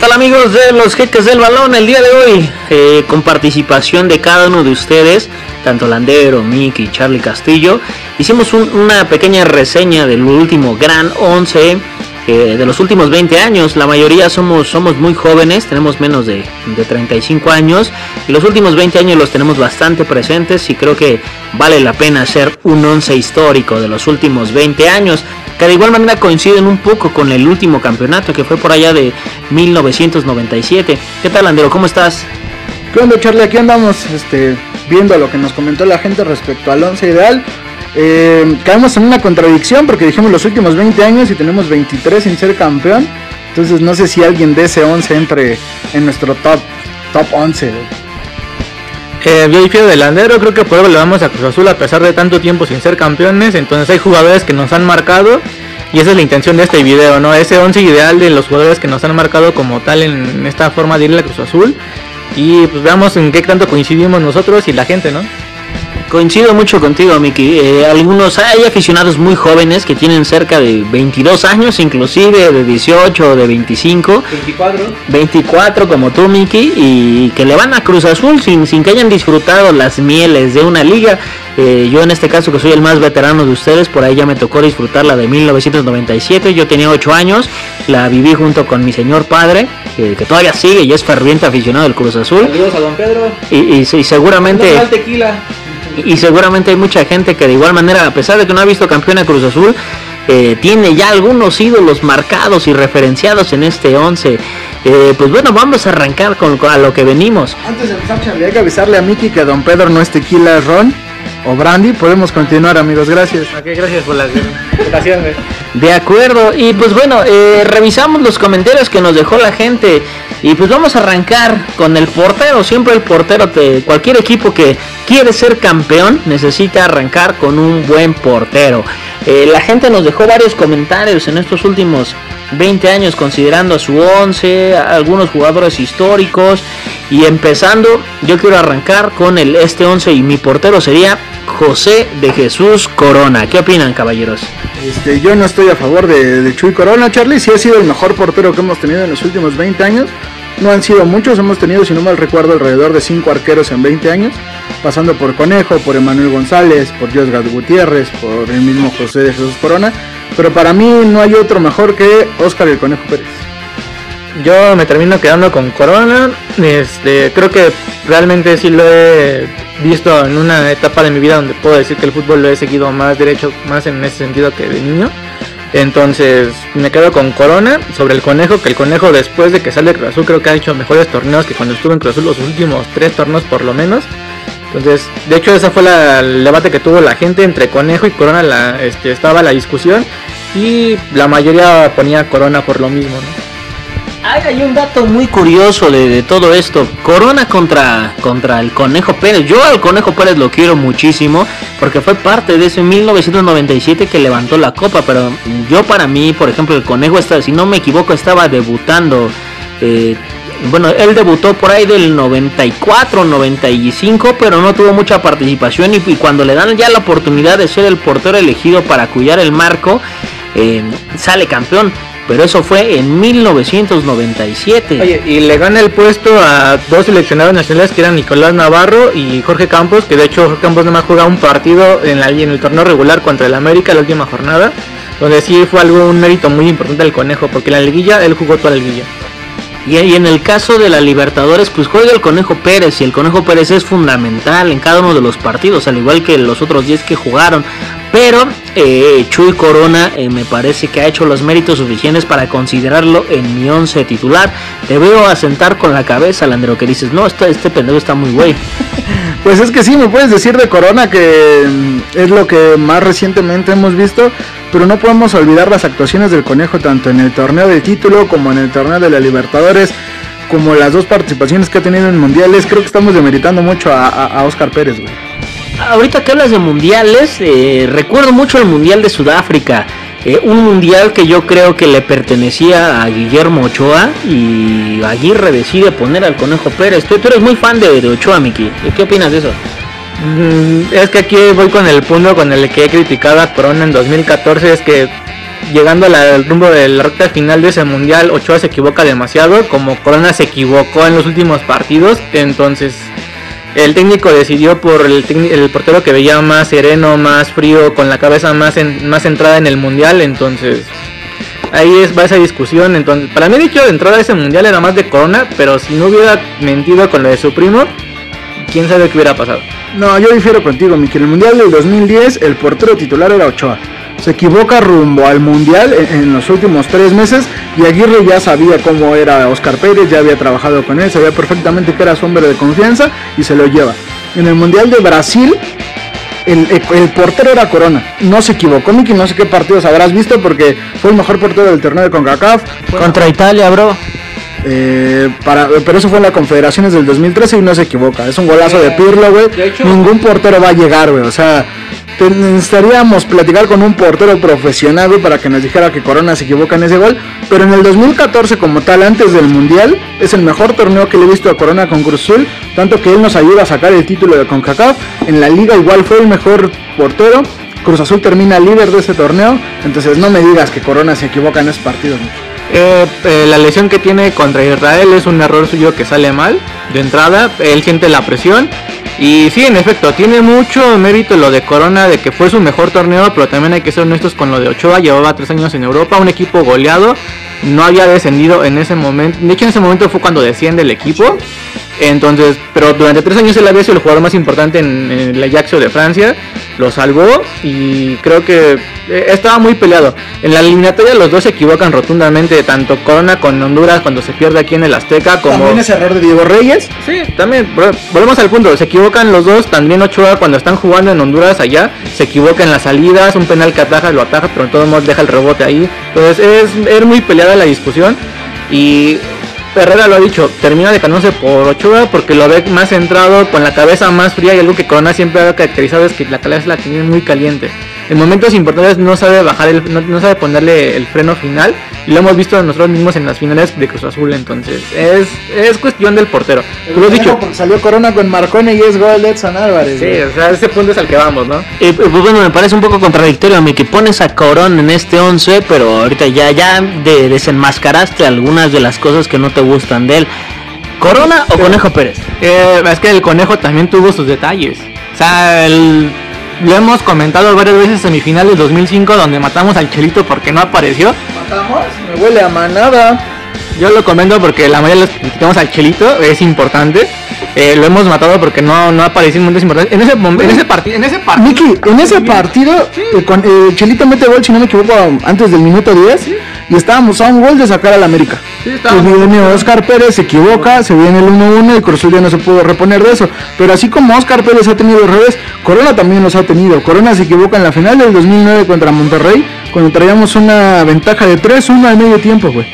tal amigos de los jeques del balón? El día de hoy, eh, con participación de cada uno de ustedes, tanto Landero, Miki, Charlie Castillo, hicimos una pequeña reseña del último Gran 11 eh, de los últimos 20 años. La mayoría somos, somos muy jóvenes, tenemos menos de, de 35 años y los últimos 20 años los tenemos bastante presentes y creo que vale la pena hacer un 11 histórico de los últimos 20 años que de igual manera coinciden un poco con el último campeonato que fue por allá de 1997. ¿Qué tal, Andero? ¿Cómo estás? ¿Qué onda, Charlie? Aquí andamos este, viendo lo que nos comentó la gente respecto al 11 ideal. Eh, caemos en una contradicción porque dijimos los últimos 20 años y tenemos 23 sin ser campeón. Entonces no sé si alguien de ese 11 entre en nuestro top, top 11. Eh, yo difiero del Landero, creo que por eso le vamos a Cruz Azul a pesar de tanto tiempo sin ser campeones. Entonces hay jugadores que nos han marcado y esa es la intención de este video, ¿no? Ese 11 ideal de los jugadores que nos han marcado como tal en esta forma de ir a Cruz Azul. Y pues veamos en qué tanto coincidimos nosotros y la gente, ¿no? Coincido mucho contigo, Miki. Eh, algunos hay aficionados muy jóvenes que tienen cerca de 22 años, inclusive de 18 o de 25. 24. 24 como tú, Miki, y que le van a Cruz Azul sin, sin que hayan disfrutado las mieles de una liga. Eh, yo en este caso que soy el más veterano de ustedes, por ahí ya me tocó disfrutar la de 1997. Yo tenía 8 años, la viví junto con mi señor padre, que, todavía sigue y es ferviente aficionado del Cruz Azul. Saludos a don Pedro. Y, y, y seguramente... tequila y seguramente hay mucha gente que de igual manera, a pesar de que no ha visto campeón a Cruz Azul, eh, tiene ya algunos ídolos marcados y referenciados en este 11. Eh, pues bueno, vamos a arrancar con, a lo que venimos. Antes de empezar, Charlie, hay que avisarle a Miki que Don Pedro no es tequila, ron o brandy. Podemos continuar, amigos. Gracias. gracias por. De acuerdo. Y pues bueno, eh, revisamos los comentarios que nos dejó la gente. Y pues vamos a arrancar con el portero. Siempre el portero, de cualquier equipo que quiere ser campeón necesita arrancar con un buen portero. Eh, la gente nos dejó varios comentarios en estos últimos 20 años considerando a su 11, algunos jugadores históricos. Y empezando, yo quiero arrancar con el este 11 y mi portero sería José de Jesús Corona. ¿Qué opinan, caballeros? Este, yo no estoy a favor de, Chuy Corona, Charlie. Sí ha sido el mejor portero que hemos tenido en los últimos 20 años. No han sido muchos, hemos tenido, si no mal recuerdo, alrededor de 5 arqueros en 20 años, pasando por Conejo, por Emanuel González, por Josgat Gutiérrez, por el mismo José de Jesús Corona. Pero para mí no hay otro mejor que Oscar el Conejo Pérez. Yo me termino quedando con Corona. Este, creo que realmente sí lo he visto en una etapa de mi vida donde puedo decir que el fútbol lo he seguido más derecho, más en ese sentido que de niño. Entonces me quedo con Corona sobre el Conejo, que el Conejo después de que sale Cruz Azul creo que ha hecho mejores torneos que cuando estuvo en Cruz Azul los últimos tres torneos por lo menos. Entonces, de hecho ese fue el debate que tuvo la gente entre Conejo y Corona, la, este, estaba la discusión y la mayoría ponía Corona por lo mismo. Hay, un dato muy curioso de, todo esto. Corona contra, contra el Conejo Pérez. Yo al Conejo Pérez lo quiero muchísimo porque fue parte de ese 1997 que levantó la copa. Pero yo para mí, por ejemplo, el Conejo, está, si no me equivoco, estaba debutando. Eh, bueno, él debutó por ahí del 94, 95, pero no tuvo mucha participación y, cuando le dan ya la oportunidad de ser el portero elegido para cuidar el marco, eh, sale campeón pero eso fue en 1997. Oye, y le gana el puesto a dos seleccionados nacionales que eran Nicolás Navarro y Jorge Campos, que de hecho Jorge Campos no más juega un partido en, la, en el torneo regular contra el América la última jornada, donde sí fue algo un mérito muy importante del conejo, porque en la liguilla él jugó toda la liguilla. Y, en el caso de la Libertadores, pues juega el Conejo Pérez y el Conejo Pérez es fundamental en cada uno de los partidos, al igual que los otros 10 que jugaron. Pero eh, Chuy Corona eh, me parece que ha hecho los méritos suficientes para considerarlo en mi 11 titular. Te veo asentar con la cabeza, Landero, que dices, no, este, este pendejo está muy güey. Pues es que sí, me puedes decir de Corona que mm, es lo que más recientemente hemos visto, pero no podemos olvidar las actuaciones del Conejo tanto en el torneo del título como en el torneo de la Libertadores, como las dos participaciones que ha tenido en mundiales. Creo que estamos demeritando mucho a, a Oscar Pérez, güey ahorita que hablas de mundiales, eh, recuerdo mucho el Mundial de Sudáfrica. Eh, un mundial que yo creo que le pertenecía a Guillermo Ochoa y Aguirre decide poner al Conejo Pérez. Tú, eres muy fan de, Ochoa, Miki. ¿Qué opinas de eso? Mm, es que aquí voy con el punto con el que he criticado a Corona en 2014, es que llegando al rumbo de la recta final de ese mundial, Ochoa se equivoca demasiado, como Corona se equivocó en los últimos partidos, entonces el técnico decidió por el, el portero que veía más sereno, más frío, con la cabeza más, más centrada en el mundial, entonces ahí es, va esa discusión. Entonces, para mí, dicho de entrada ese mundial era más de Corona, pero si no hubiera mentido con lo de su primo, quién sabe qué hubiera pasado. No, yo difiero contigo, Miki. En el mundial del 2010, el portero titular era Ochoa. Se equivoca rumbo al mundial en, los últimos tres meses y Aguirre ya sabía cómo era Oscar Pérez, ya había trabajado con él, sabía perfectamente que era su hombre de confianza y se lo lleva. En el mundial de Brasil, el, portero era Corona. No se equivocó, Miki. No sé qué partidos habrás visto porque fue el mejor portero del torneo de CONCACAF. Contra Italia, bro. Eh, para, pero eso fue en la Confederaciones del 2013 y no se equivoca. Es un golazo de Pirlo, güey. Ningún portero va a llegar, güey. O sea, necesitaríamos platicar con un portero profesional, para que nos dijera que Corona se equivoca en ese gol. Pero en el 2014, como tal, antes del Mundial, es el mejor torneo que le he visto a Corona con Cruz Azul. Tanto que él nos ayuda a sacar el título de CONCACAF. En la liga igual fue el mejor portero. Cruz Azul termina líder de ese torneo. Entonces no me digas que Corona se equivoca en ese partido. Eh, eh, la lesión que tiene contra Israel es un error suyo que sale mal de entrada. Él siente la presión. Y sí, en efecto, tiene mucho mérito lo de Corona, de que fue su mejor torneo, pero también hay que ser honestos con lo de Ochoa. Llevaba tres años en Europa, un equipo goleado, no había descendido en ese momento. De hecho, en ese momento fue cuando desciende el equipo. Entonces, pero durante tres años él había sido el jugador más importante en, el Ajaxio de Francia. Lo salvó y creo que eh, estaba muy peleado. En la eliminatoria los dos se equivocan rotundamente, tanto Corona con Honduras cuando se pierde aquí en el Azteca como... ¿También ese error de Diego Reyes? Sí, también. Volvemos al punto, se equivocan los dos, también Ochoa cuando están jugando en Honduras allá, se equivoca en las salidas, un penal que ataja, lo ataja, pero en todos modos deja el rebote ahí. Entonces es, es muy peleada la discusión y Herrera lo ha dicho, termina dejándose por Ochoa porque lo ve más centrado, con la cabeza más fría y algo que Corona siempre ha caracterizado es que la cabeza la tiene muy caliente en momentos importantes no sabe bajar el, no, sabe ponerle el freno final y lo hemos visto nosotros mismos en las finales de Cruz Azul entonces es, es cuestión del portero. Tú lo has dicho salió Corona con Marcone y es gol de Edson Álvarez sí o sea ese punto es al que vamos no y pues bueno me parece un poco contradictorio a mí que pones a Corona en este 11 pero ahorita ya ya de, desenmascaraste algunas de las cosas que no te gustan de él. ¿Corona o Conejo Pérez? Eh, es que el Conejo también tuvo sus detalles. O sea, el, lo hemos comentado varias veces en semifinales 2005 donde matamos al Chelito porque no apareció. ¿Matamos? Me huele a manada. Yo lo comento porque la mayoría de los criticamos al Chelito, es importante. Eh, lo hemos matado porque no, no apareció en momentos importantes. En ese, en ese partido, en ese partido. Miki, en ese partido, eh, eh, Chelito mete gol, si no me equivoco, antes del minuto 10. Y estábamos a un gol de sacar al América. Sí, y viene Oscar Pérez, se equivoca, se viene el 1-1 y Cruz ya no se pudo reponer de eso. Pero así como Oscar Pérez ha tenido errores, Corona también los ha tenido. Corona se equivoca en la final del 2009 contra Monterrey, cuando traíamos una ventaja de 3-1 al medio tiempo, güey.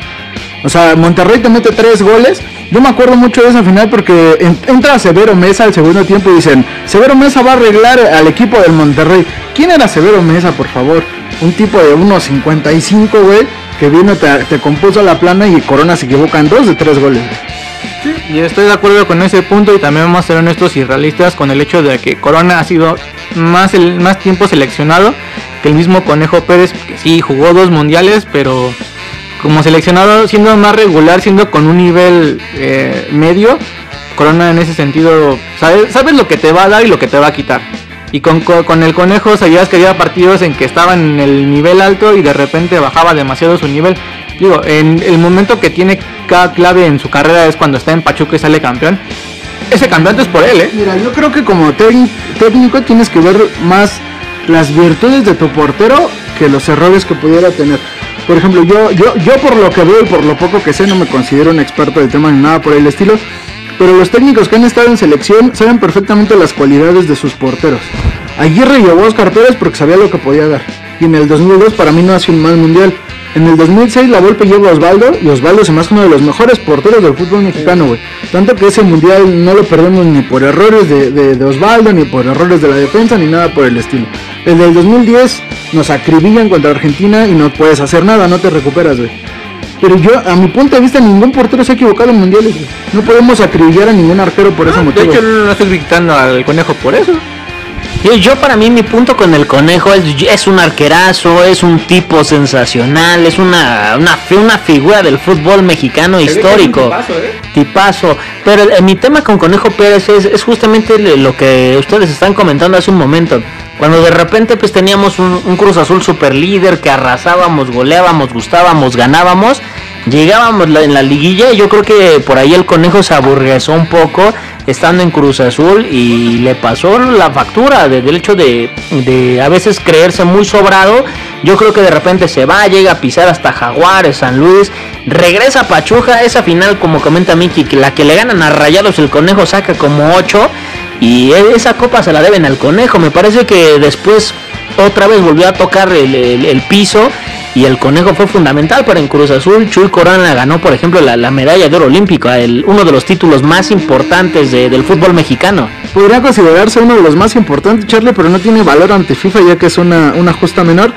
O sea, Monterrey te mete tres goles. Yo me acuerdo mucho de esa final porque entra Severo Mesa al segundo tiempo y dicen, Severo Mesa va a arreglar al equipo del Monterrey. ¿Quién era Severo Mesa, por favor? Un tipo de 1.55, güey, que vino, te, te, compuso la plana y Corona se equivoca en dos de tres goles. Sí, y estoy de acuerdo con ese punto y también vamos a ser honestos y realistas con el hecho de que Corona ha sido más, el, más tiempo seleccionado que el mismo Conejo Pérez, que sí jugó dos mundiales, pero como seleccionado, siendo más regular, siendo con un nivel eh, medio, Corona en ese sentido, sabes, sabes lo que te va a dar y lo que te va a quitar. Y con, con, el conejo sabías que había partidos en que estaba en el nivel alto y de repente bajaba demasiado su nivel. Digo, en el momento que tiene cada clave en su carrera es cuando está en Pachuca y sale campeón. Ese campeonato es por él, ¿eh? Mira, yo creo que como técnico tienes que ver más las virtudes de tu portero que los errores que pudiera tener. Por ejemplo, yo, yo, yo por lo que veo y por lo poco que sé, no me considero un experto del tema ni nada por el estilo. Pero los técnicos que han estado en selección saben perfectamente las cualidades de sus porteros. Aguirre llevó a Oscar Pérez porque sabía lo que podía dar. Y en el 2002 para mí no ha sido un mal mundial. En el 2006 la Volpe lleva a Osvaldo y Osvaldo se hace uno de los mejores porteros del fútbol mexicano, güey. Tanto que ese mundial no lo perdemos ni por errores de, de, Osvaldo, ni por errores de la defensa, ni nada por el estilo. El del 2010 nos acribillan contra Argentina y no puedes hacer nada, no te recuperas, güey. Pero yo, a mi punto de vista, ningún portero se ha equivocado en mundiales. No podemos acribillar a ningún arquero por ese motivo. De hecho, no estoy gritando al conejo por eso. Yo, yo para mí mi punto con el conejo es, es un arquerazo, es un tipo sensacional, es una, una, una figura del fútbol mexicano histórico. Tipazo. Pero eh, mi tema con Conejo Pérez es, es justamente lo que ustedes están comentando hace un momento. Cuando de repente pues teníamos un, un Cruz Azul super líder que arrasábamos, goleábamos, gustábamos, ganábamos. Llegábamos en la liguilla y yo creo que por ahí el conejo se aburguesó un poco estando en Cruz Azul y le pasó la factura de- del hecho de, de a veces creerse muy sobrado. Yo creo que de repente se va, llega a pisar hasta Jaguares, San Luis, regresa a Pachuja, esa final como comenta Miki, la que le ganan a Rayados el conejo saca como 8 y e- esa copa se la deben al conejo. Me parece que después otra vez volvió a tocar el- el piso y el conejo fue fundamental para en Cruz Azul. Chuy Corona ganó, por ejemplo, la, la medalla de oro olímpica, el, uno de los títulos más importantes de- del fútbol mexicano. Podría considerarse uno de los más importantes, Charlie, pero no tiene valor ante FIFA ya que es una, una justa menor.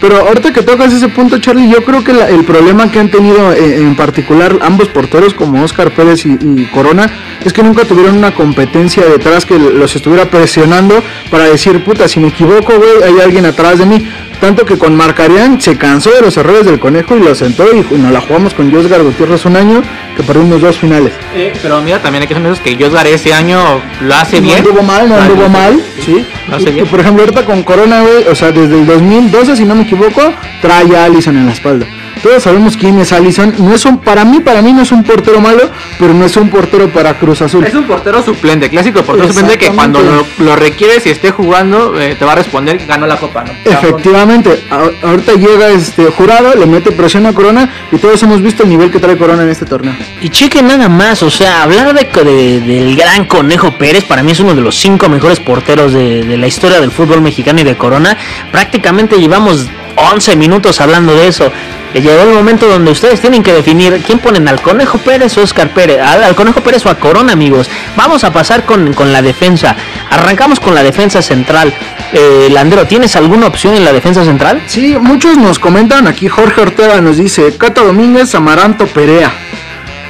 Pero ahorita que tocas ese punto, Charlie, yo creo que el problema que han tenido eh, en particular ambos porteros como Oscar Pérez y, y Corona es que nunca tuvieron una competencia detrás que los estuviera presionando para decir, puta, si me equivoco, güey, hay alguien atrás de mí. Tanto que con Marcarian se cansó de los errores del conejo y lo sentó y nos la jugamos con Josgar Gutiérrez un año que perdimos dos finales. Eh, pero mira, también hay que honestos que Josgar ese año lo hace no bien. anduvo mal, no anduvo mal, sí. Lo hace Y- bien. y por ejemplo, ahorita con Corona, güey, o sea, desde el 2012, si no me equivoco, trae a Allison en la espalda. Todos sabemos quién es Allison. No es un, para mí, para mí no es un portero malo, pero no es un portero para Cruz Azul. Es un portero suplente, clásico portero suplente que cuando lo, lo requieres y esté jugando eh, te va a responder que ganó la copa, ¿no? Efectivamente, a- ahorita llega este jurado, le mete presión a Corona y todos hemos visto el nivel que trae Corona en este torneo. Y cheque nada más, o sea, hablar de, de- del gran Conejo Pérez para mí es uno de los cinco mejores porteros de, de la historia del fútbol mexicano y de Corona. Prácticamente llevamos 11 minutos hablando de eso. Le llegó el momento donde ustedes tienen que definir quién ponen al Conejo Pérez o Oscar Pérez, al, al Conejo Pérez o a Corona, amigos. Vamos a pasar con, con la defensa. Arrancamos con la defensa central. Eh, Landero, ¿tienes alguna opción en la defensa central? Sí, muchos nos comentan aquí, Jorge Ortega nos dice, Cata Domínguez, Amaranto Perea.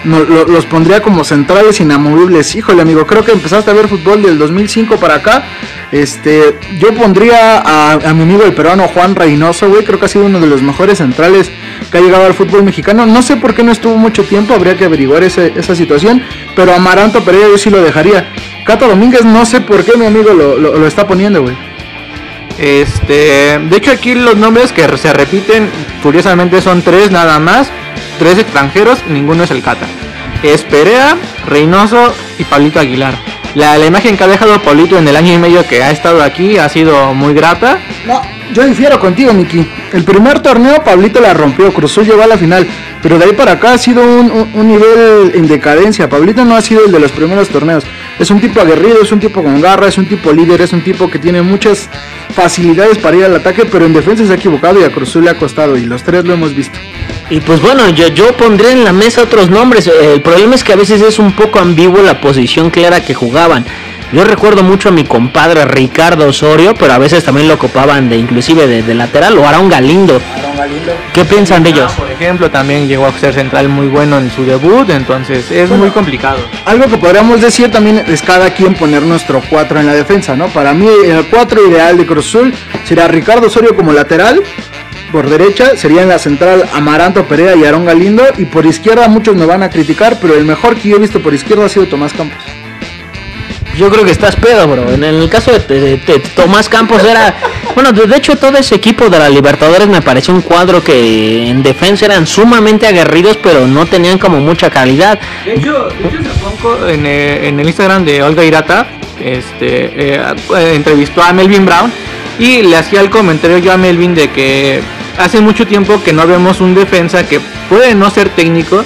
No, lo- los pondría como centrales inamovibles. Híjole, amigo, creo que empezaste a ver fútbol del 2005 para acá. Este, yo pondría a, mi amigo el peruano Juan Reynoso, güey. Creo que ha sido uno de los mejores centrales que ha llegado al fútbol mexicano. No sé por qué no estuvo mucho tiempo, habría que averiguar esa situación. Pero Amaranto Perea yo sí lo dejaría. Cata Domínguez, no sé por qué mi amigo lo, lo- lo está poniendo, güey. Este, de hecho aquí los nombres que se repiten, curiosamente son tres nada más, tres extranjeros, ninguno es el Cata. Es Perea, Reynoso y Pablito Aguilar. La, la imagen que ha dejado Pablito en el año y medio que ha estado aquí ha sido muy grata. No, yo difiero contigo, Miki. El primer torneo Pablito la rompió, Cruzul llegó a la final, pero de ahí para acá ha sido un, un- un nivel en decadencia. Pablito no ha sido el de los primeros torneos. Es un tipo aguerrido, es un tipo con garra, es un tipo líder, es un tipo que tiene muchas facilidades para ir al ataque, pero en defensa se ha equivocado y a Cruzul le ha costado y los tres lo hemos visto. Y pues bueno, yo, yo pondré en la mesa otros nombres. El problema es que a veces es un poco ambiguo la posición clara que jugaban. Yo recuerdo mucho a mi compadre Ricardo Osorio, pero a veces también lo ocupaban de inclusive de, de lateral o Aaron Galindo. ¿Qué piensan de ellos? Por ejemplo, también llegó a ser central muy bueno en su debut, entonces es muy complicado. Algo que podríamos decir también es cada quien poner nuestro 4 en la defensa, ¿no? Para mí el 4 ideal de Cruz Azul sería Ricardo Osorio como lateral, por derecha sería en la central Amaranto Perea y Aarón Galindo, y por izquierda muchos me van a criticar, pero el mejor que yo he visto por izquierda ha sido Tomás Campos. Yo creo que estás pedo, bro. En el caso de, de- de Tomás Campos era... Bueno, de de hecho todo ese equipo de la Libertadores me pareció un cuadro que en defensa eran sumamente aguerridos, pero no tenían como mucha calidad. De hecho, de hecho hace poco en, eh, en el Instagram de Olga Irata, este, eh, entrevistó a Melvin Brown y le hacía el comentario yo a Melvin de que hace mucho tiempo que no vemos un defensa que puede no ser técnico,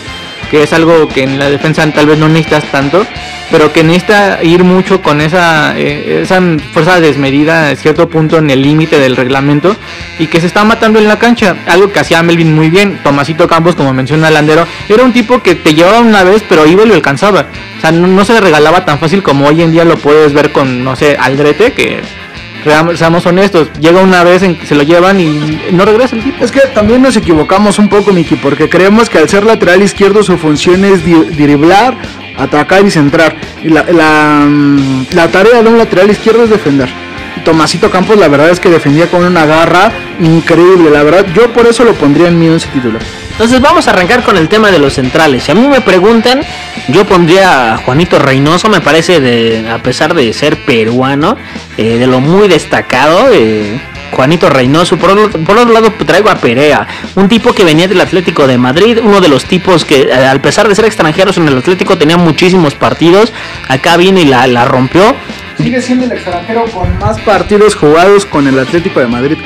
que es algo que en la defensa tal vez no necesitas tanto, pero que necesita ir mucho con esa, eh, esa fuerza desmedida a cierto punto en el límite del reglamento y que se está matando en la cancha, algo que hacía Melvin muy bien. Tomasito Campos, como menciona Landero, era un tipo que te llevaba una vez, pero iba y lo alcanzaba. O sea, no, no se le regalaba tan fácil como hoy en día lo puedes ver con, no sé, Aldrete, que seamos honestos, llega una vez en se lo llevan y no regresa el tipo. Es que también nos equivocamos un poco, Miki, porque creemos que al ser lateral izquierdo su función es driblar, atacar y centrar. Y mm, la tarea de un lateral izquierdo es defender. Tomasito Campos la verdad es que defendía con una garra increíble, la verdad yo por eso lo pondría en mi once titular. Entonces vamos a arrancar con el tema de los centrales. Si a mí me preguntan, yo pondría a Juanito Reynoso, me parece, de, a pesar de ser peruano, eh, de lo muy destacado. Eh, Juanito Reynoso, por, otro lado traigo a Perea, un tipo que venía del Atlético de Madrid, uno de los tipos que eh, al pesar de ser extranjeros en el Atlético tenía muchísimos partidos, acá viene y la rompió. Sigue siendo el extranjero con más partidos jugados con el Atlético de Madrid.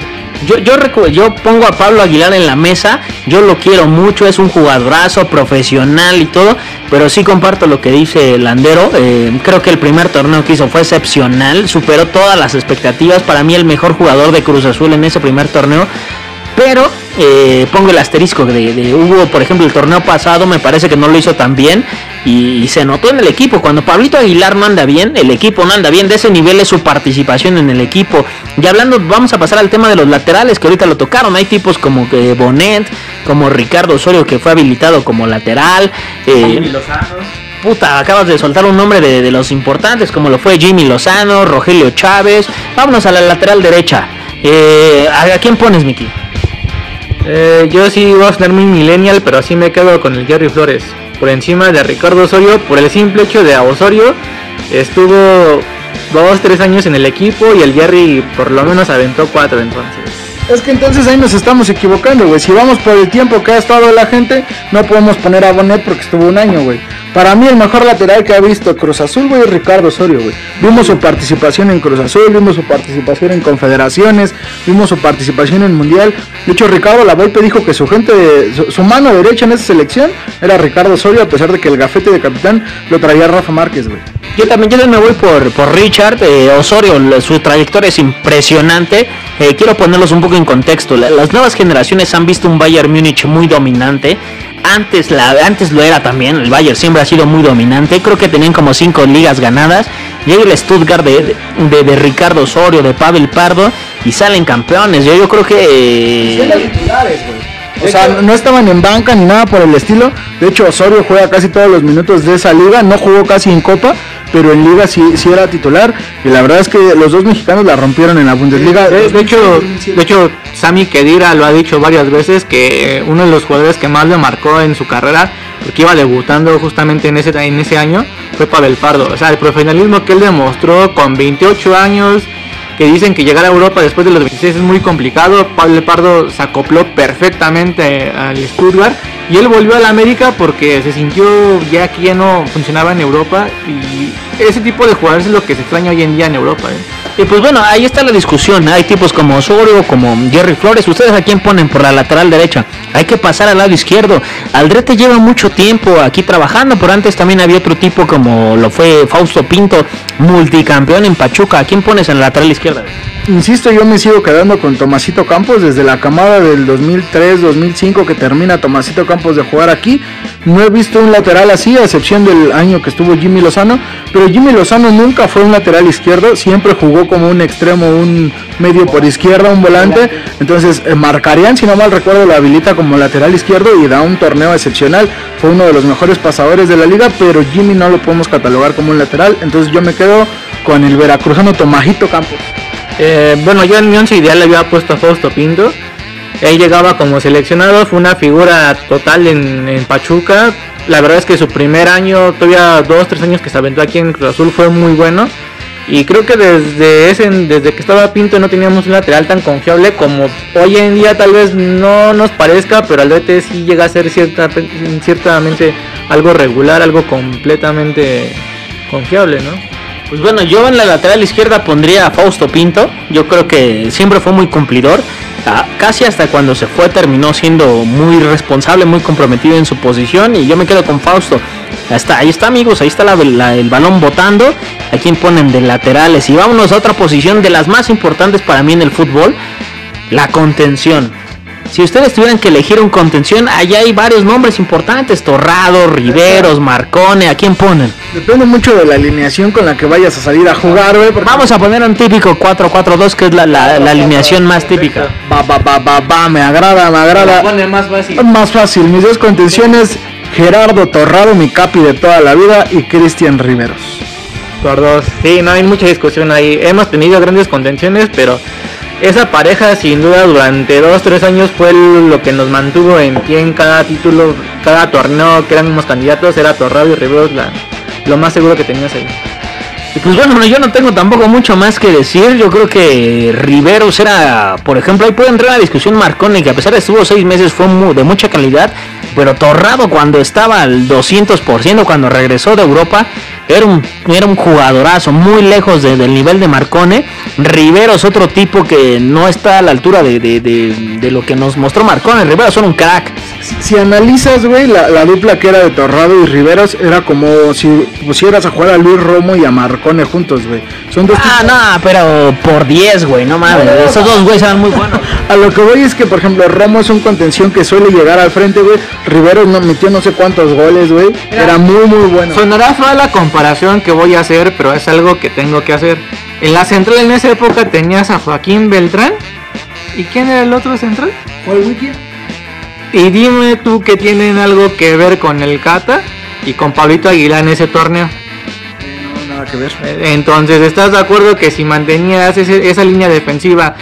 Yo, yo, yo pongo a Pablo Aguilar en la mesa, yo lo quiero mucho, es un jugadorazo profesional y todo, pero sí comparto lo que dice Landero, eh, creo que el primer torneo que hizo fue excepcional, superó todas las expectativas, para mí el mejor jugador de Cruz Azul en ese primer torneo, pero eh, pongo el asterisco de, de, Hugo, por ejemplo, el torneo pasado me parece que no lo hizo tan bien y, se notó en el equipo. Cuando Pablito Aguilar no anda bien, el equipo no anda bien. De ese nivel es su participación en el equipo. Y hablando, vamos a pasar al tema de los laterales que ahorita lo tocaron. Hay tipos como que Bonet, como Ricardo Osorio que fue habilitado como lateral. Eh, Lozano. Puta, acabas de soltar un nombre de, los importantes, como lo fue Jimmy Lozano, Rogelio Chávez. Vámonos a la lateral derecha. Eh, ¿a, quién pones, Miki? Eh, yo sí voy a tener mi millennial, pero así me quedo con el Jerry Flores por encima de Ricardo Osorio por el simple hecho de Osorio estuvo dos, tres años en el equipo y el Jerry por lo menos aventó cuatro entonces. Es que entonces ahí nos estamos equivocando, güey. Si vamos por el tiempo que ha estado la gente, no podemos poner a Bonet porque estuvo un año, güey. Para mí el mejor lateral que ha visto Cruz Azul, güey, es Ricardo Osorio, güey. Vimos su participación en Cruz Azul, vimos su participación en Confederaciones, vimos su participación en Mundial. De hecho, Ricardo Lavolpe dijo que su gente, su, mano derecha en esa selección era Ricardo Osorio, a pesar de que el gafete de capitán lo traía Rafa Márquez, güey. Yo también, yo me voy por, por Richard eh, Osorio, su trayectoria es impresionante. Eh, quiero ponerlos un poco en contexto. Las nuevas generaciones han visto un Bayern Múnich muy dominante antes, la, antes lo era también, el Bayern siempre ha sido muy dominante, creo que tenían como cinco ligas ganadas. Llega el Stuttgart de, de, Ricardo Osorio, de Pavel Pardo y salen campeones. Yo, yo creo que... O sea, no estaban en banca ni nada por el estilo. De hecho, Osorio juega casi todos los minutos de esa liga. No jugó casi en Copa, pero en Liga sí, sí era titular. Y la verdad es que los dos mexicanos la rompieron en la Bundesliga. De, hecho, de hecho, Sami Kedira lo ha dicho varias veces que uno de los jugadores que más le marcó en su carrera, porque iba debutando justamente en ese, en ese año, fue Pavel Pardo. O sea, el profesionalismo que él demostró con 28 años que dicen que llegar a Europa después de los 26 es muy complicado. Pablo Pardo se acopló perfectamente al Stuttgart y él volvió a la América porque se sintió ya que ya no funcionaba en Europa y ese tipo de jugadores es lo que se extraña hoy en día en Europa. ¿eh? Y pues bueno, ahí está la discusión. Hay tipos como Osorio, como Jerry Flores. ¿Ustedes a quién ponen por la lateral derecha? Hay que pasar al lado izquierdo. Aldrete lleva mucho tiempo aquí trabajando, pero antes también había otro tipo como lo fue Fausto Pinto, multicampeón en Pachuca. ¿A quién pones en la lateral izquierda? Insisto, yo me sigo quedando con Tomasito Campos desde la camada del 2003-2005 que termina Tomasito Campos de jugar aquí. No he visto un lateral así, a excepción del año que estuvo Jimmy Lozano. Pero Jimmy Lozano nunca fue un lateral izquierdo, siempre jugó como un extremo, un medio por izquierda, un volante. Entonces, eh, marcarían, si no mal recuerdo, lo habilita como lateral izquierdo y da un torneo excepcional. Fue uno de los mejores pasadores de la liga, pero Jimmy no lo podemos catalogar como un lateral. Entonces, yo me quedo con el veracruzano Tomasito Campos. Eh, bueno, yo en mi once ideal le había puesto a Fausto Pinto. Él llegaba como seleccionado, fue una figura total en, Pachuca. La verdad es que su primer año, todavía dos, tres años que se aventó aquí en Cruz Azul fue muy bueno. Y creo que desde ese, desde que estaba Pinto no teníamos un lateral tan confiable como hoy en día tal vez no nos parezca, pero al DT sí llega a ser cierta, ciertamente algo regular, algo completamente confiable, ¿no? Pues bueno, yo en la lateral izquierda pondría a Fausto Pinto. Yo creo que siempre fue muy cumplidor. Ah, casi hasta cuando se fue terminó siendo muy responsable, muy comprometido en su posición. Y yo me quedo con Fausto. Hasta ahí está amigos, ahí está el balón botando. A quien ponen de laterales. Y vámonos a otra posición de las más importantes para mí en el fútbol. La contención. Si ustedes tuvieran que elegir un contención, allá hay varios nombres importantes: Torrado, Riveros, Marcone. ¿A quién ponen? Depende mucho de la alineación con la que vayas a salir a jugar, güey. Vamos a poner un típico 4-4-2, que es la, la, alineación más típica. Va, va, va, va, va, me agrada, me agrada. Pone más fácil. Más fácil. Mis dos contenciones: Gerardo Torrado, mi capi de toda la vida, y Cristian Riveros. Por dos. Sí, no hay mucha discusión ahí. Hemos tenido grandes contenciones, pero esa pareja sin duda durante dos, tres años fue lo que nos mantuvo en pie en cada título, cada torneo que éramos candidatos, era Torrado y Riveros lo más seguro que tenías ahí. Pues bueno, yo no tengo tampoco mucho más que decir. Yo creo que Riveros era, por ejemplo, ahí puede entrar a la discusión Marconi, que a pesar de estuvo seis meses fue de mucha calidad, pero Torrado cuando estaba al 200%, cuando regresó de Europa, era un, era un jugadorazo, muy lejos del nivel de Marcone. Riveros, otro tipo que no está a la altura de, lo que nos mostró Marcone. Riveros son un crack. Si, analizas, güey, la, dupla que era de Torrado y Riveros, era como si pusieras a jugar a Luis Romo y a Marcone juntos, güey. Son dos Ah, no, pero por 10, güey, no mames. esos dos güeyes eran muy buenos. a lo que voy es que, por ejemplo, Romo es un contención que suele llegar al frente, güey. Riveros no metió no sé cuántos goles, güey. Era muy, muy bueno. Sonará fue la comparación que voy a hacer, pero es algo que tengo que hacer. En la central en esa época tenías a Joaquín Beltrán. ¿Y quién era el otro central? Fue el Wiki. Y dime tú que tienen algo que ver con el Cata y con Pablito Aguilar en ese torneo. No, nada que ver. Entonces, ¿estás de acuerdo que si mantenías esa línea defensiva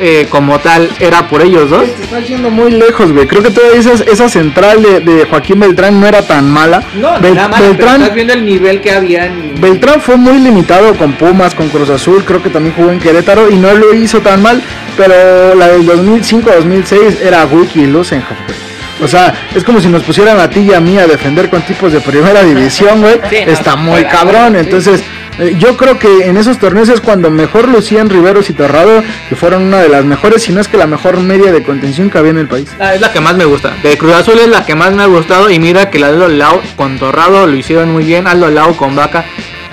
eh, como tal era por ellos dos. Te está yendo muy lejos, güey. Creo que toda esa, esa central de, Joaquín Beltrán no era tan mala. No, Beltrán, estás viendo el nivel que había. En... Beltrán fue muy limitado con Pumas, con Cruz Azul, creo que también jugó en Querétaro y no lo hizo tan mal, pero la del 2005-2006 era Wiki Lusenhoff, O sea, es como si nos pusieran a ti y a mí a defender con tipos de primera división, güey. Está muy cabrón. Entonces, yo creo que en esos torneos es cuando mejor lucían Riveros y Torrado, que fueron una de las mejores, si no es que la mejor media de contención que había en el país. Ah, es la que más me gusta. De Cruz Azul es la que más me ha gustado y mira que la de Lau con Torrado lo hicieron muy bien, Aldo Lau con Vaca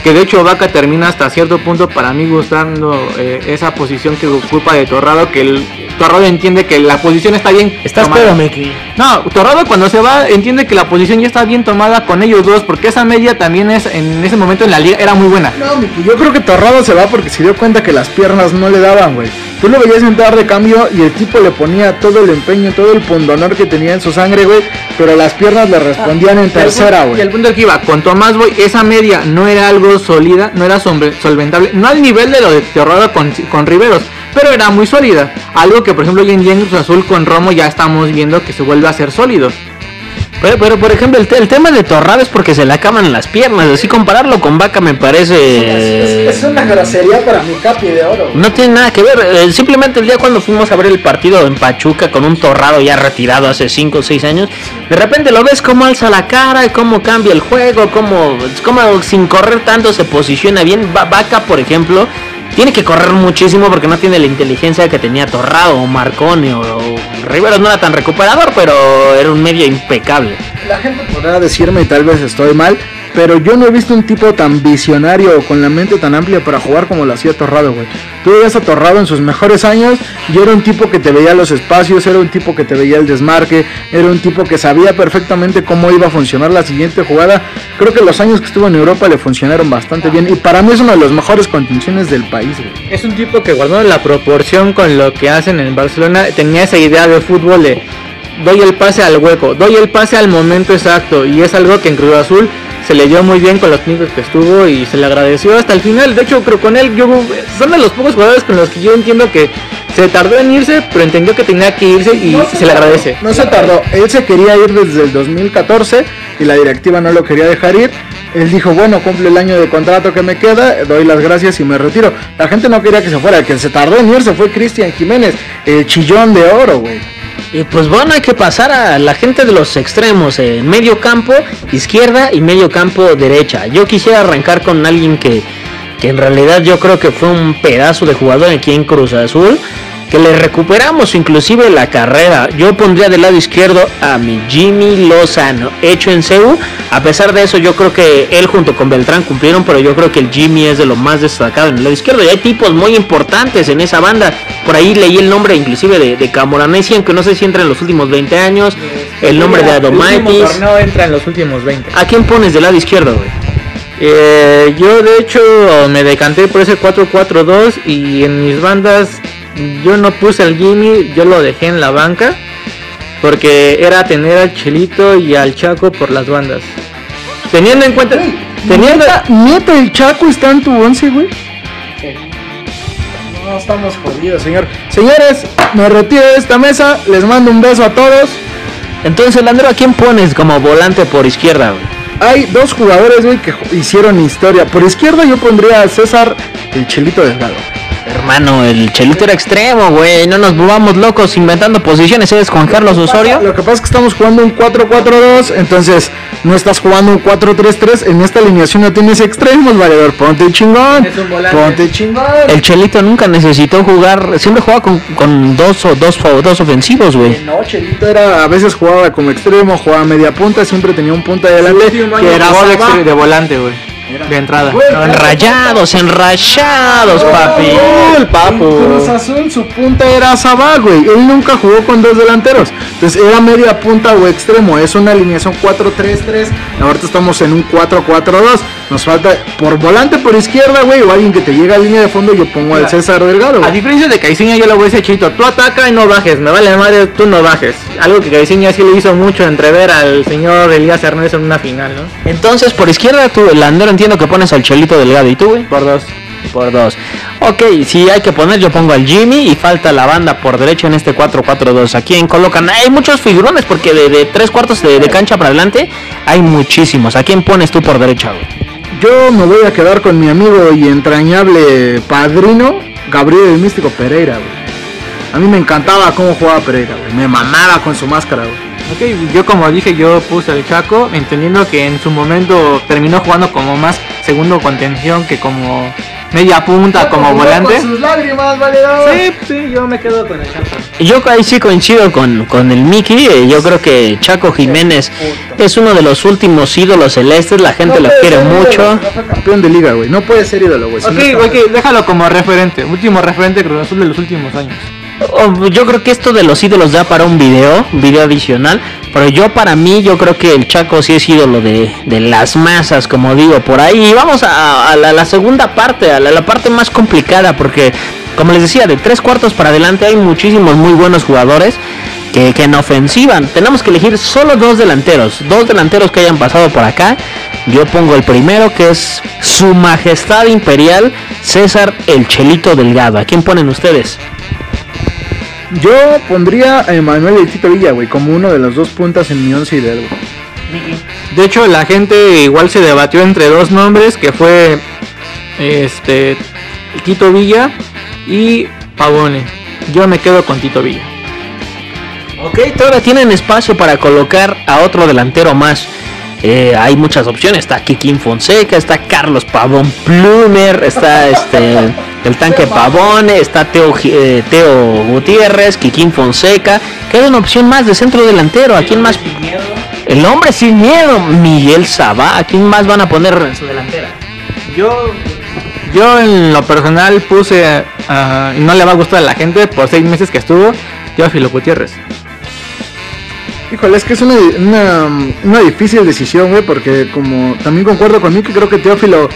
que de hecho Vaca termina hasta cierto punto para mí gustando eh, esa posición que ocupa de Torrado, que el Torrado entiende que la posición está bien. Estás pedo, Miki. No, Torrado cuando se va entiende que la posición ya está bien tomada con ellos dos, porque esa media también es en ese momento en la liga era muy buena. No, Miki, yo creo que Torrado se va porque se dio cuenta que las piernas no le daban, güey. Tú lo veías entrar de cambio y el tipo le ponía todo el empeño, todo el pundonor que tenía en su sangre, güey, pero las piernas le respondían en tercera, güey. Y el punto que iba, con Tomás, güey, esa media no era algo sólida, no era solventable, no al nivel de lo de Torrado con, con Riveros, pero era muy sólida. Algo que, por ejemplo, hoy en día en Azul con Romo ya estamos viendo que se vuelve a ser sólido. Pero, pero por ejemplo, el, tema de Torrado es porque se le acaban las piernas. Así compararlo con Vaca me parece. Es, una grosería para mi capi de oro. No tiene nada que ver. Eh, simplemente el día cuando fuimos a ver el partido en Pachuca con un Torrado ya retirado hace 5 o 6 años, de repente lo ves cómo alza la cara y cómo cambia el juego, cómo, cómo sin correr tanto se posiciona bien. Vaca, por ejemplo, tiene que correr muchísimo porque no tiene la inteligencia que tenía Torrado o Marconi o, Riveros no era tan recuperador, pero era un medio impecable. La gente podrá decirme y tal vez estoy mal, pero yo no he visto un tipo tan visionario o con la mente tan amplia para jugar como lo hacía Torrado, güey. Tú veías a Torrado en sus mejores años y era un tipo que te veía los espacios, era un tipo que te veía el desmarque, era un tipo que sabía perfectamente cómo iba a funcionar la siguiente jugada. Creo que los años que estuvo en Europa le funcionaron bastante bien y para mí es una de las mejores contenciones del país, güey. Es un tipo que guardando la proporción con lo que hacen en Barcelona, tenía esa idea de fútbol de doy el pase al hueco, doy el pase al momento exacto y es algo que en Cruz Azul se le dio muy bien con los minutos que estuvo y se le agradeció hasta el final. De hecho, creo con él, yo son de los pocos jugadores con los que yo entiendo que se tardó en irse, pero entendió que tenía que irse y se, le agradece. No se tardó, él se quería ir desde el 2014 y la directiva no lo quería dejar ir. Él dijo, bueno, cumple el año de contrato que me queda, doy las gracias y me retiro. La gente no quería que se fuera, el que se tardó en irse fue Cristian Jiménez, el chillón de oro, güey. Y pues bueno, hay que pasar a la gente de los extremos, en medio campo izquierda y medio campo derecha. Yo quisiera arrancar con alguien que, que en realidad yo creo que fue un pedazo de jugador aquí en Cruz Azul que le recuperamos inclusive la carrera. Yo pondría del lado izquierdo a mi Jimmy Lozano, hecho en CEU. A pesar de eso, yo creo que él junto con Beltrán cumplieron, pero yo creo que el Jimmy es de lo más destacado en el lado izquierdo. Y hay tipos muy importantes en esa banda. Por ahí leí el nombre inclusive de, de Camoranesi, aunque no sé si entra en los últimos 20 años. El nombre de Adomaitis. No entra en los últimos 20. ¿A quién pones del lado izquierdo, güey? Eh, yo de hecho me decanté por ese 4-4-2 y en mis bandas yo no puse al Jimmy, yo lo dejé en la banca. Porque era tener al Chelito y al Chaco por las bandas. Teniendo en cuenta. Teniendo. ¿Neta, neta el Chaco está en tu once, güey? No, estamos jodidos, señor. Señores, me retiro de esta mesa. Les mando un beso a todos. Entonces, Landero, ¿a quién pones como volante por izquierda, güey? Hay dos jugadores, güey, que hicieron historia. Por izquierda yo pondría a César el Chelito Delgado. Hermano, el Chelito era extremo, güey. No nos volvamos locos inventando posiciones. ¿Eres Juan Carlos Osorio? Lo que pasa es que estamos jugando un 4-4-2, entonces no estás jugando un 4-3-3. En esta alineación no tienes extremos, valedor. Ponte chingón. Es un volante. Ponte chingón. El Chelito nunca necesitó jugar. Siempre jugaba con, con dos o dos, dos ofensivos, güey. No, Chelito era, a veces jugaba como extremo, jugaba media punta, siempre tenía un punta adelante que era jugó de, Saba. extre- de volante, güey. De entrada. No, enrayados, enrayados, papi. El papu. Cruz Azul, su punta era Sabá, güey. Él nunca jugó con dos delanteros. Entonces era media punta o extremo. Es una alineación 4-3-3. Ahorita estamos en un 4-4-2. Nos falta por volante por izquierda, güey. O alguien que te llega a línea de fondo. Yo pongo al César Delgado. A güey. diferencia de Caiciña, yo le voy a decir Chito, tú ataca y no bajes, me vale madre, tú no bajes. Algo que Caiciña sí le hizo mucho entrever al señor Elías Hernández en una final, ¿no? Entonces, por izquierda, tú, Landero, entiendo que pones al Chelito Delgado. ¿Y tú, güey? Por dos. Por dos. Ok, si hay que poner, yo pongo al Jimmy y falta la banda por derecho en este 4-4-2. ¿A quién colocan? Hay muchos figurones porque de, de tres cuartos de, de cancha para adelante hay muchísimos. ¿A quién pones tú por derecha, güey? Yo me voy a quedar con mi amigo y entrañable padrino, Gabriel el Místico Pereira, güey. A mí me encantaba cómo jugaba Pereira, güey. Me mamaba con su máscara, güey. Ok, yo como dije, yo puse al Chaco, entendiendo que en su momento terminó jugando como más segundo contención que como media punta, como volante. sus lágrimas, valedor. Sí, sí, yo me quedo con el Chaco. Yo ahí sí coincido con, con el Mickey. eh, Yo creo que Chaco Jiménez es uno de los últimos ídolos celestes. La gente lo quiere ídolo, mucho. no campeón de liga, güey. No puede ser ídolo, güey. si no Ok, está- ok, déjalo como referente, último referente Cruz Azul de los últimos años. Oh, Yo creo que esto de los ídolos da para un video, un video adicional. Pero yo para mí, yo creo que el Chaco sí es ídolo de, de las masas, como digo, por ahí. Vamos a, la segunda parte, a la, la parte más complicada, porque como les decía, de tres cuartos para adelante hay muchísimos muy buenos jugadores. Que, que en ofensiva tenemos que elegir solo dos delanteros, dos delanteros que hayan pasado por acá. Yo pongo el primero que es Su Majestad Imperial César el Chelito Delgado. ¿A quién ponen ustedes? Yo pondría a Emanuel y Tito Villa, güey, como uno de los dos puntas en mi once ideal, güey. De hecho, la gente igual se debatió entre dos nombres, que fue este Tito Villa y Pavone. Yo me quedo con Tito Villa. Ok, todavía tienen espacio para colocar a otro delantero más. Eh, hay muchas opciones. Está Kikín Fonseca, está Carlos Pavón Plumer, está este el tanque Pavón, está Teo, eh, Teo Gutiérrez, Kikín Fonseca. Queda una opción más de centro delantero. ¿A quién más? El hombre sin miedo, Miguel Sabá. ¿A quién más van a poner en su delantera? Yo, yo en lo personal puse, no le va a gustar a la gente por seis meses que estuvo, Teófilo Gutiérrez. Híjole, es que es una, una, una difícil decisión, güey, porque como también concuerdo con mí que creo que Teófilo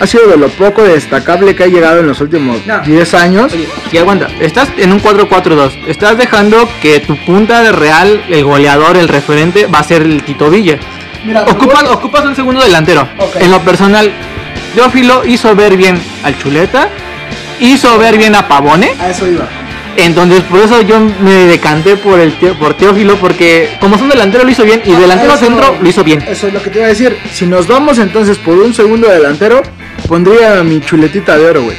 ha sido de lo poco destacable que ha llegado en los últimos No. 10 años. Y aguanta, estás en un 4-4-2. Estás dejando que tu punta de real, el goleador, el referente, va a ser el Tito Villa. Mira, Ocupas, ocupas un segundo delantero. En lo personal, Teófilo hizo ver bien al Chuleta, hizo ver bien a Pavone. a eso iba. Entonces, por eso yo me decanté por el Teo- por Teófilo, porque como son delantero lo hizo bien y delantero Eso- centro lo hizo bien. Eso es lo que te iba a decir. Si nos vamos entonces por un segundo delantero, pondría mi chuletita de oro, güey.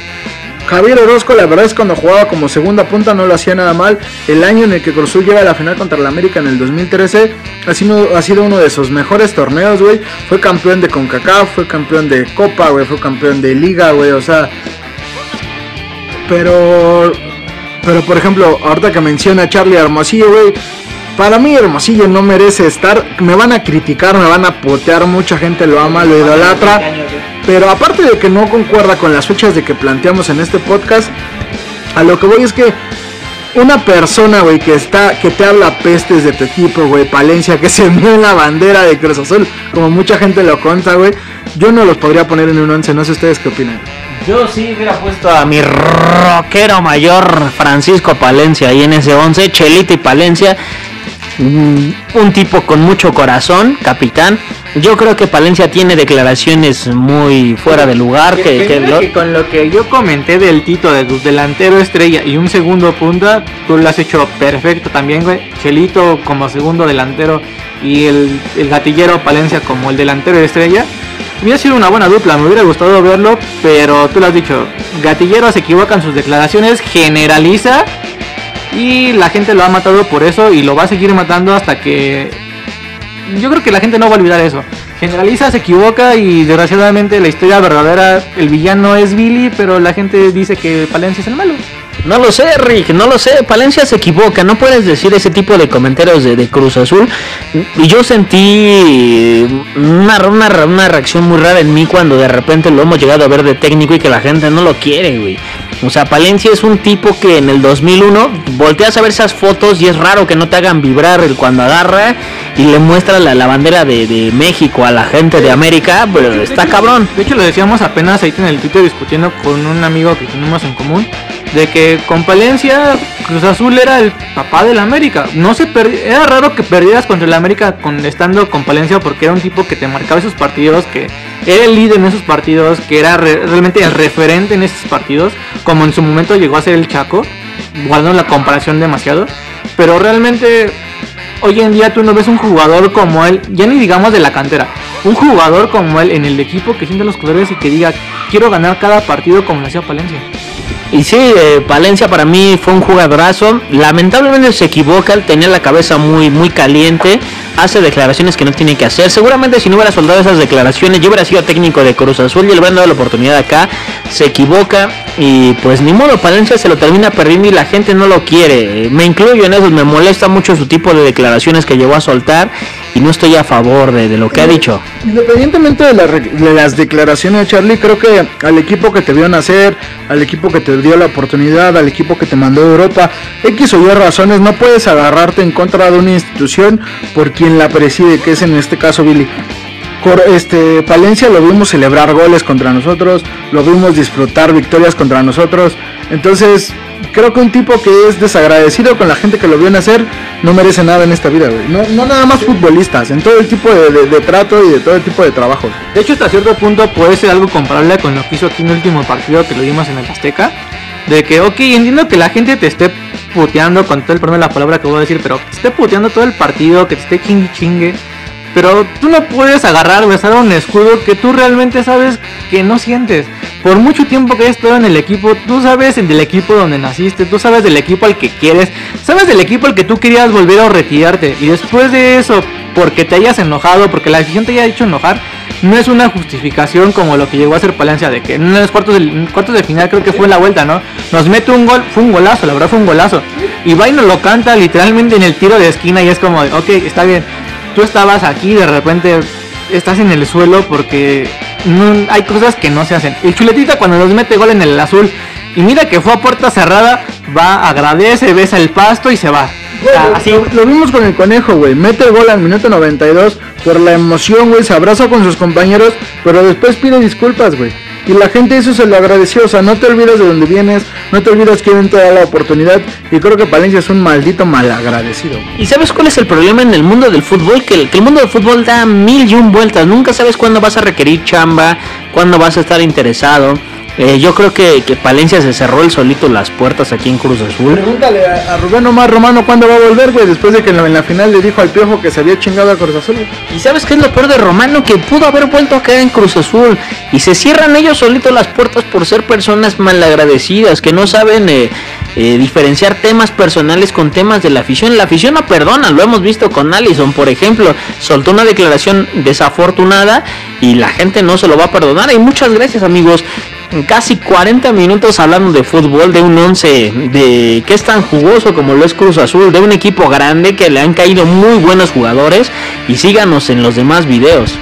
Javier Orozco, la verdad es cuando jugaba como segunda punta no lo hacía nada mal. El año en el que Cruzul llega a la final contra el América en el 2013 ha sido, ha sido uno de sus mejores torneos, güey. Fue campeón de CONCACAF, fue campeón de Copa, güey, fue campeón de Liga, güey, o sea. Pero, pero por ejemplo, ahorita que menciona Charlie Hermosillo, güey. Para mí Hermosillo no merece estar. Me van a criticar, me van a potear, mucha gente lo ama, lo idolatra. Pero aparte de que no concuerda con las fechas de que planteamos en este podcast, a lo que voy es que una persona, güey, que está, que te habla pestes de tu equipo, güey, Palencia, que se vio en la bandera de Cruz Azul, como mucha gente lo conta, güey, yo no los podría poner en un once, no sé ustedes qué opinan. Yo sí hubiera puesto a mi rockero mayor Francisco Palencia ahí en ese 11, Chelito y Palencia. mm, Un tipo con mucho corazón, capitán. Yo creo que Palencia tiene declaraciones muy fuera de lugar. Que, que, lo- que con lo que yo comenté del Tito, de tu delantero estrella y un segundo punta, tú lo has hecho perfecto también, güey. Chelito como segundo delantero y el, el gatillero Palencia como el delantero estrella. Hubiera sido una buena dupla, me hubiera gustado verlo, pero tú lo has dicho. Gatillero se equivoca en sus declaraciones, generaliza y la gente lo ha matado por eso y lo va a seguir matando hasta que yo creo que la gente no va a olvidar eso. Generaliza, se equivoca y desgraciadamente la historia verdadera, el villano es Billy, pero la gente dice que Palencia es el malo. No lo sé, Rick, no lo sé. Palencia se equivoca. No puedes decir ese tipo de comentarios de, de Cruz Azul. Y yo sentí una, una, una reacción muy rara en mí cuando de repente lo hemos llegado a ver de técnico y que la gente no lo quiere, güey. O sea, Palencia es un tipo que en el 2001 volteas a ver esas fotos y es raro que no te hagan vibrar el cuando agarra y le muestra la, la bandera de, de México a la gente de América, pero está cabrón. De hecho, lo decíamos apenas ahí en el Twitter discutiendo con un amigo que tenemos en común. De que con Palencia Cruz Azul era el papá del América. No se era raro que perdieras contra el América estando con Palencia porque era un tipo que te marcaba esos partidos, que era el líder en esos partidos, que era re- realmente el referente en esos partidos, como en su momento llegó a ser el Chaco, guardando la comparación demasiado. Pero realmente hoy en día tú no ves un jugador como él, ya ni digamos de la cantera, un jugador como él en el equipo que sienta los colores y que diga quiero ganar cada partido como lo hacía Palencia. Y sí, eh, Palencia para mí fue un jugadorazo. Lamentablemente se equivoca, él tenía la cabeza muy, muy caliente. Hace declaraciones que no tiene que hacer. Seguramente si no hubiera soldado esas declaraciones, yo hubiera sido técnico de Cruz Azul y le hubieran dado la oportunidad acá. Se equivoca y pues ni modo, Palencia se lo termina perdiendo y la gente no lo quiere. Me incluyo en eso, me molesta mucho su tipo de declaraciones que llegó a soltar y no estoy a favor de, de lo que ha dicho. Independientemente de, la de las declaraciones, Charlie, creo que al equipo que te vio nacer, al equipo que te dio la oportunidad, al equipo que te mandó a Europa, X o Y razones, no puedes agarrarte en contra de una institución por quien la preside, que es en este caso Billy. Cor- Este, Palencia lo vimos celebrar goles contra nosotros, lo vimos disfrutar victorias contra nosotros. Entonces, creo que un tipo que es desagradecido con la gente que lo vio nacer no merece nada en esta vida, güey. No, no nada más futbolistas, en todo el tipo de, trato y de todo el tipo de trabajos. De hecho, hasta cierto punto puede ser algo comparable con lo que hizo aquí en el último partido que lo vimos en el Azteca. De que, ok, entiendo que la gente te esté puteando con todo el problema de la palabra que voy a decir, pero te esté puteando todo el partido, que te esté chingue chingue. Pero tú no puedes agarrar, besar un escudo que tú realmente sabes que no sientes. Por mucho tiempo que hayas estado en el equipo, tú sabes del equipo donde naciste, tú sabes del equipo al que quieres, sabes del equipo al que tú querías volver a retirarte. Y después de eso, porque te hayas enojado, porque la decisión te haya hecho enojar, no es una justificación como lo que llegó a hacer Palencia de que en los cuartos de, cuartos de final creo que fue la vuelta, ¿no? Nos mete un gol, fue un golazo, la verdad fue un golazo. Y va y nos lo canta literalmente en el tiro de esquina y es como, ok, está bien, tú estabas aquí, de repente estás en el suelo porque no, hay cosas que no se hacen. El chuletita cuando nos mete gol en el azul y mira que fue a puerta cerrada, va, agradece, besa el pasto y se va. Sea, así, Lo, lo vimos con el conejo, güey. Mete el gol al minuto 92 por la emoción, güey. Se abraza con sus compañeros, pero después pide disculpas, güey. Y la gente eso se lo agradeció. O sea, no te olvidas de dónde vienes, no te olvidas quién te da la oportunidad. Y creo que Palencia es un maldito malagradecido. ¿Y sabes cuál es el problema en el mundo del fútbol? Que el, que el mundo del fútbol da mil y un vueltas. Nunca sabes cuándo vas a requerir chamba, cuándo vas a estar interesado. Eh, yo creo que, que Palencia se cerró el solito las puertas aquí en Cruz Azul. Pregúntale a, a Rubén Omar Romano cuándo va a volver, güey. Después de que en la, en la final le dijo al piojo que se había chingado a Cruz Azul. güey. ¿Y sabes qué es lo peor de Romano? Que pudo haber vuelto a caer en Cruz Azul. Y se cierran ellos solitos las puertas por ser personas malagradecidas, que no saben eh, eh, diferenciar temas personales con temas de la afición. La afición no perdona, lo hemos visto con Allison, por ejemplo. Soltó una declaración desafortunada y la gente no se lo va a perdonar. Y muchas gracias amigos. Casi 40 minutos hablando de fútbol, de un 11 de que es tan jugoso como lo es Cruz Azul, de un equipo grande que le han caído muy buenos jugadores y síganos en los demás videos.